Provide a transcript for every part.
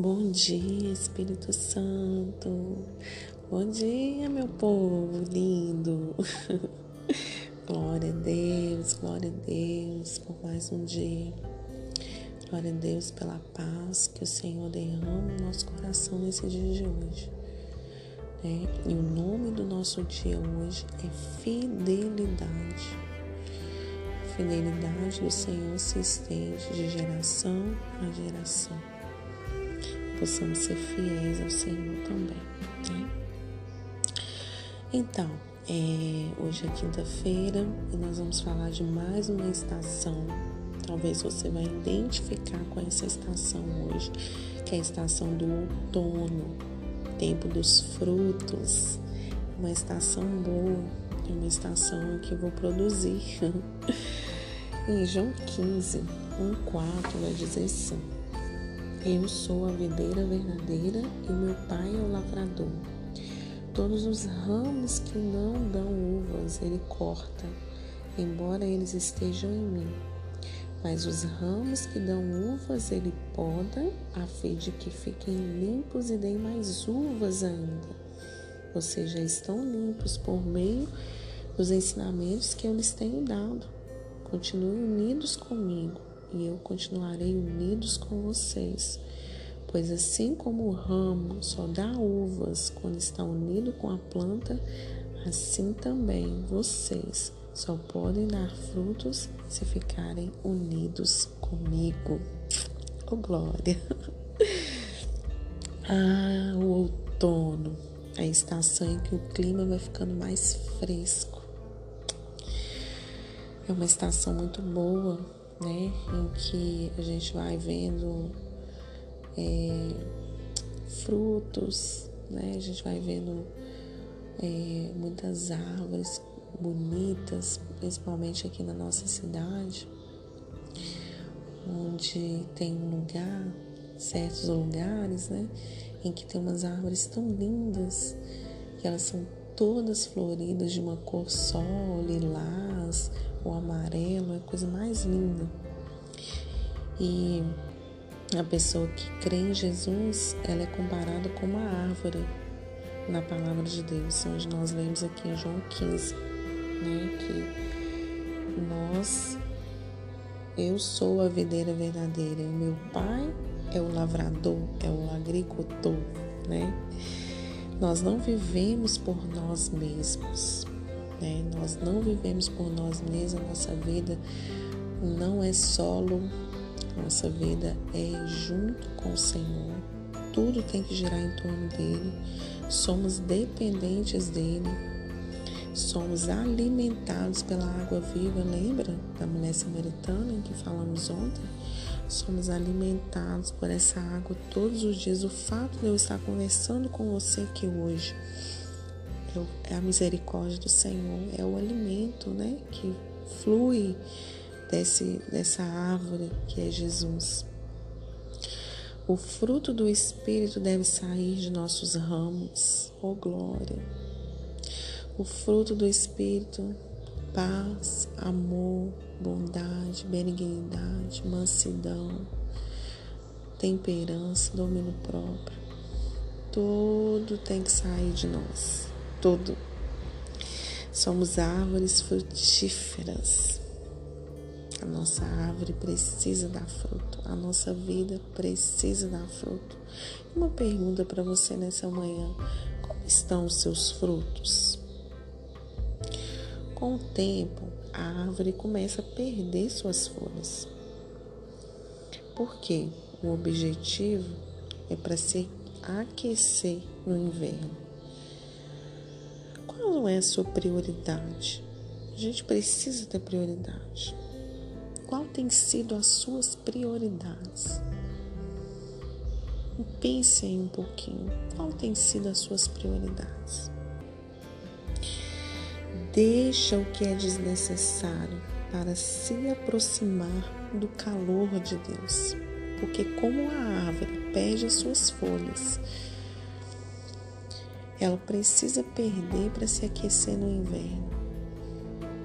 Bom dia, Espírito Santo. Bom dia, meu povo lindo. glória a Deus, glória a Deus por mais um dia. Glória a Deus pela paz que o Senhor derrama no nosso coração nesse dia de hoje. Né? E o nome do nosso dia hoje é fidelidade. A fidelidade do Senhor se estende de geração a geração. Possamos ser fiéis ao Senhor também. Né? Então, é, hoje é quinta-feira e nós vamos falar de mais uma estação Talvez você vai identificar com essa estação hoje, que é a estação do outono, tempo dos frutos. Uma estação boa, é uma estação que vou produzir. em João 15, 1, 4 vai dizer assim: Eu sou a videira verdadeira e meu pai é o lavrador. Todos os ramos que não dão uvas ele corta, embora eles estejam em mim mas os ramos que dão uvas ele poda, a fim de que fiquem limpos e deem mais uvas ainda. Vocês já estão limpos por meio dos ensinamentos que eu lhes tenho dado. Continuem unidos comigo e eu continuarei unidos com vocês. Pois assim como o ramo só dá uvas quando está unido com a planta, assim também vocês só podem dar frutos se ficarem unidos comigo. Oh, glória! Ah, o outono, a estação em que o clima vai ficando mais fresco. É uma estação muito boa, né? Em que a gente vai vendo é, frutos, né? A gente vai vendo é, muitas árvores bonitas, principalmente aqui na nossa cidade, onde tem um lugar, certos lugares, né, em que tem umas árvores tão lindas, que elas são todas floridas de uma cor só, lilás ou amarelo, é a coisa mais linda. E a pessoa que crê em Jesus, ela é comparada com uma árvore na palavra de Deus, onde nós lemos aqui em João 15 né? Que nós, eu sou a videira verdadeira, o meu pai é o lavrador, é o agricultor, né? Nós não vivemos por nós mesmos, né? Nós não vivemos por nós mesmos, nossa vida não é solo, nossa vida é junto com o Senhor. Tudo tem que girar em torno dele. Somos dependentes dele somos alimentados pela água viva, lembra da mulher samaritana em que falamos ontem? Somos alimentados por essa água todos os dias. O fato de eu estar conversando com você aqui hoje é a misericórdia do Senhor, é o alimento, né, que flui desse, dessa árvore que é Jesus. O fruto do Espírito deve sair de nossos ramos, oh glória o fruto do Espírito, paz, amor, bondade, benignidade, mansidão, temperança, domínio próprio. Tudo tem que sair de nós. Tudo. Somos árvores frutíferas. A nossa árvore precisa dar fruto. A nossa vida precisa dar fruto. Uma pergunta para você nessa manhã: como estão os seus frutos? Com o tempo, a árvore começa a perder suas folhas. Porque o objetivo é para se aquecer no inverno. Qual é a sua prioridade? A gente precisa ter prioridade. Qual tem sido as suas prioridades? Pense aí um pouquinho. Qual tem sido as suas prioridades? Deixa o que é desnecessário para se aproximar do calor de Deus. Porque, como a árvore perde as suas folhas, ela precisa perder para se aquecer no inverno.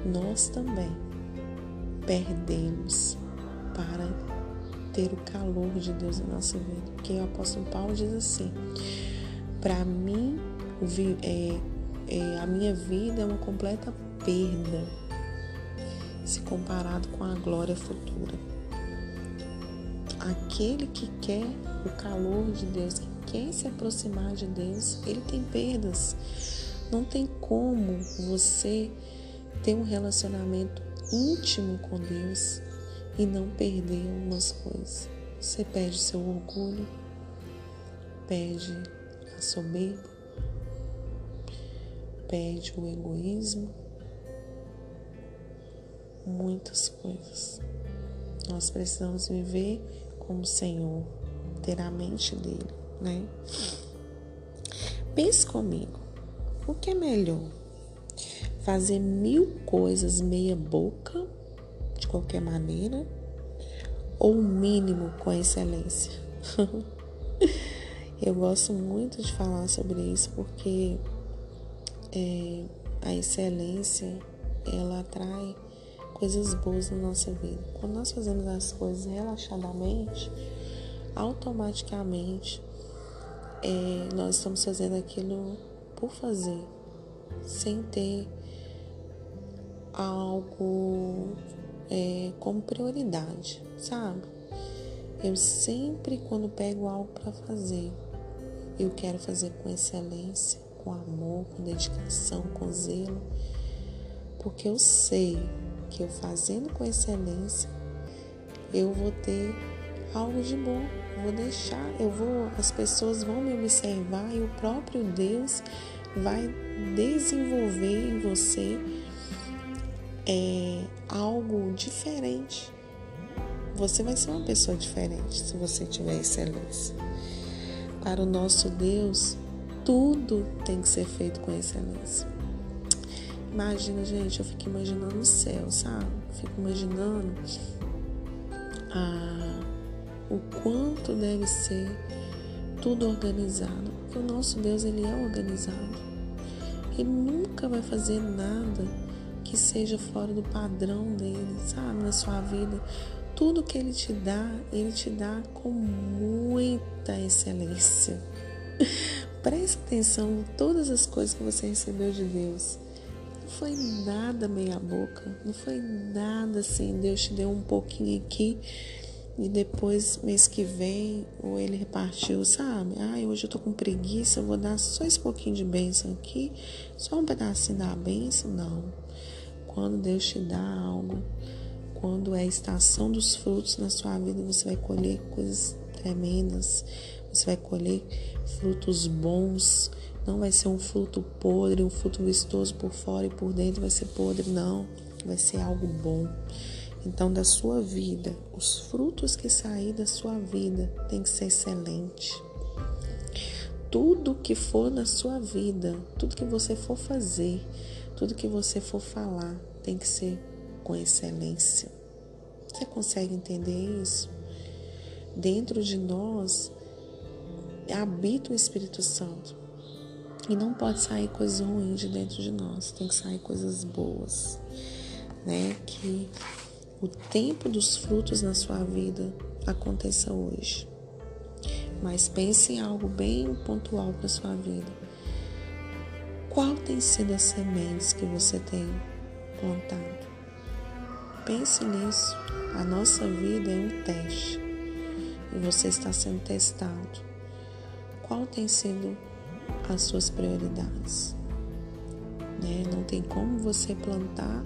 Nós também perdemos para ter o calor de Deus na nossa vida. Porque o apóstolo Paulo diz assim: para mim, é, é, a minha vida é uma completa perda se comparado com a glória futura. Aquele que quer o calor de Deus, que quer se aproximar de Deus, ele tem perdas. Não tem como você ter um relacionamento íntimo com Deus e não perder algumas coisas. Você perde seu orgulho, perde a soberba, perde o egoísmo, muitas coisas. Nós precisamos viver como Senhor, ter a mente dele, né? Pense comigo, o que é melhor? Fazer mil coisas meia boca, de qualquer maneira, ou o mínimo com excelência? Eu gosto muito de falar sobre isso porque é, a excelência ela atrai coisas boas na nossa vida. Quando nós fazemos as coisas relaxadamente, automaticamente é, nós estamos fazendo aquilo por fazer, sem ter algo é, como prioridade, sabe? Eu sempre, quando pego algo para fazer, eu quero fazer com excelência, com amor, com dedicação, com zelo, porque eu sei que eu fazendo com excelência, eu vou ter algo de bom. vou deixar, eu vou, as pessoas vão me observar e o próprio Deus vai desenvolver em você é, algo diferente. Você vai ser uma pessoa diferente se você tiver excelência. Para o nosso Deus, tudo tem que ser feito com excelência. Imagina, gente, eu fico imaginando o céu, sabe? Fico imaginando ah, o quanto deve ser tudo organizado. Porque o nosso Deus, ele é organizado. Ele nunca vai fazer nada que seja fora do padrão dele, sabe? Na sua vida. Tudo que ele te dá, ele te dá com muita excelência. Preste atenção em todas as coisas que você recebeu de Deus foi nada meia boca, não foi nada assim, Deus te deu um pouquinho aqui e depois mês que vem ou ele repartiu, sabe? Ai, hoje eu tô com preguiça, eu vou dar só esse pouquinho de bênção aqui, só um pedacinho da bênção, não. Quando Deus te dá algo, quando é a estação dos frutos na sua vida, você vai colher coisas tremendas, você vai colher frutos bons, não vai ser um fruto podre, um fruto vistoso por fora e por dentro vai ser podre, não. Vai ser algo bom. Então, da sua vida, os frutos que sair da sua vida tem que ser excelente. Tudo que for na sua vida, tudo que você for fazer, tudo que você for falar, tem que ser com excelência. Você consegue entender isso? Dentro de nós habita o Espírito Santo. E não pode sair coisas ruins de dentro de nós, tem que sair coisas boas, né? Que o tempo dos frutos na sua vida aconteça hoje. Mas pense em algo bem pontual para sua vida. Qual tem sido as sementes que você tem plantado? Pense nisso. A nossa vida é um teste e você está sendo testado. Qual tem sido as suas prioridades. Né? Não tem como você plantar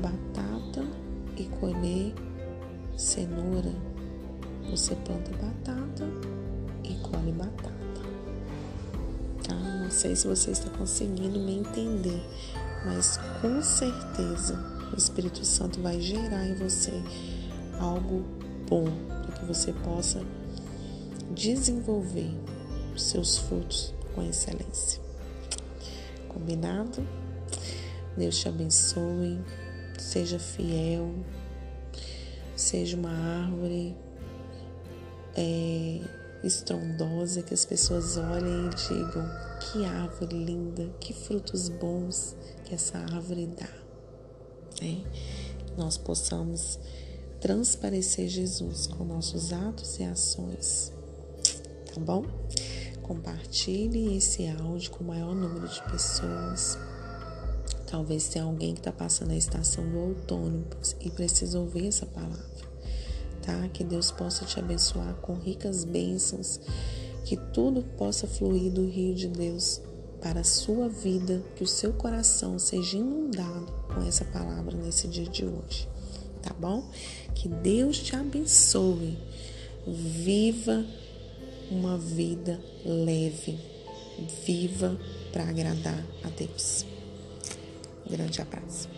batata e colher cenoura. Você planta batata e colhe batata. Tá? Não sei se você está conseguindo me entender, mas com certeza o Espírito Santo vai gerar em você algo bom para que você possa desenvolver os seus frutos com excelência. Combinado? Deus te abençoe, seja fiel, seja uma árvore é, estrondosa, que as pessoas olhem e digam: que árvore linda, que frutos bons que essa árvore dá. Né? Nós possamos transparecer Jesus com nossos atos e ações. Tá bom? Compartilhe esse áudio com o maior número de pessoas. Talvez tenha alguém que está passando a estação do outono e precisa ouvir essa palavra. Tá? Que Deus possa te abençoar com ricas bênçãos, que tudo possa fluir do rio de Deus para a sua vida, que o seu coração seja inundado com essa palavra nesse dia de hoje. Tá bom? Que Deus te abençoe. Viva uma vida leve. Viva para agradar a Deus. Grande abraço.